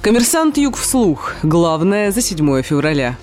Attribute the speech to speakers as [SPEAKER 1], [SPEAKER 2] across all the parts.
[SPEAKER 1] Коммерсант Юг вслух. Главное за 7 февраля.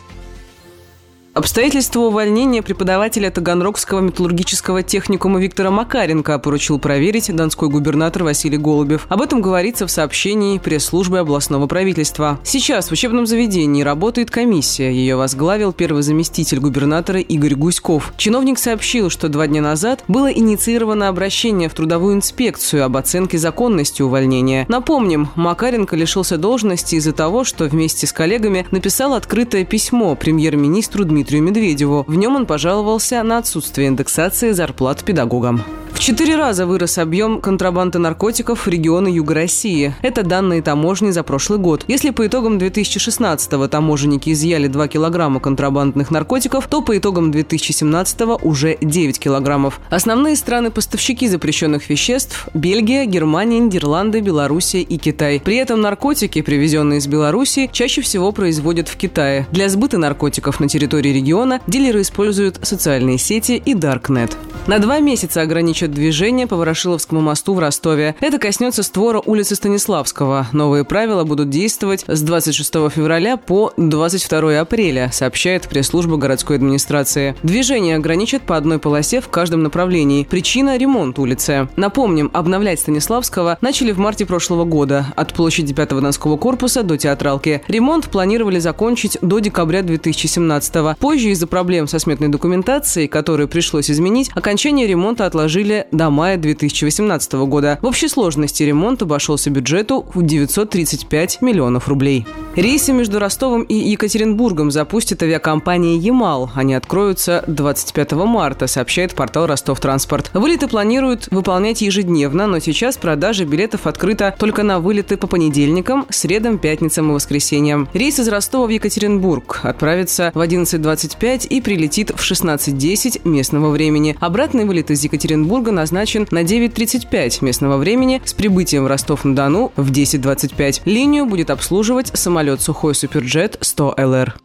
[SPEAKER 1] Обстоятельства увольнения преподавателя Таганрогского металлургического техникума Виктора Макаренко поручил проверить донской губернатор Василий Голубев. Об этом говорится в сообщении пресс-службы областного правительства. Сейчас в учебном заведении работает комиссия. Ее возглавил первый заместитель губернатора Игорь Гуськов. Чиновник сообщил, что два дня назад было инициировано обращение в трудовую инспекцию об оценке законности увольнения. Напомним, Макаренко лишился должности из-за того, что вместе с коллегами написал открытое письмо премьер-министру Дмитрию Дмитрию Медведеву. В нем он пожаловался на отсутствие индексации зарплат педагогам. В четыре раза вырос объем контрабанды наркотиков в регионы Юга России. Это данные таможни за прошлый год. Если по итогам 2016-го таможенники изъяли 2 килограмма контрабандных наркотиков, то по итогам 2017-го уже 9 килограммов. Основные страны-поставщики запрещенных веществ – Бельгия, Германия, Нидерланды, Белоруссия и Китай. При этом наркотики, привезенные из Беларуси, чаще всего производят в Китае. Для сбыта наркотиков на территории региона дилеры используют социальные сети и Даркнет. На два месяца ограничат движение по Ворошиловскому мосту в Ростове. Это коснется створа улицы Станиславского. Новые правила будут действовать с 26 февраля по 22 апреля, сообщает пресс-служба городской администрации. Движение ограничат по одной полосе в каждом направлении. Причина – ремонт улицы. Напомним, обновлять Станиславского начали в марте прошлого года от площади 5-го Донского корпуса до театралки. Ремонт планировали закончить до декабря 2017 -го. Позже из-за проблем со сметной документацией, которую пришлось изменить, Окончание ремонта отложили до мая 2018 года. В общей сложности ремонт обошелся бюджету в 935 миллионов рублей. Рейсы между Ростовом и Екатеринбургом запустит авиакомпания «Ямал». Они откроются 25 марта, сообщает портал «Ростов Транспорт». Вылеты планируют выполнять ежедневно, но сейчас продажа билетов открыта только на вылеты по понедельникам, средам, пятницам и воскресеньям. Рейс из Ростова в Екатеринбург отправится в 11.25 и прилетит в 16.10 местного времени. Обратный вылет из Екатеринбурга назначен на 9.35 местного времени с прибытием в Ростов-на-Дону в 10.25. Линию будет обслуживать самолет «Сухой Суперджет 100 ЛР».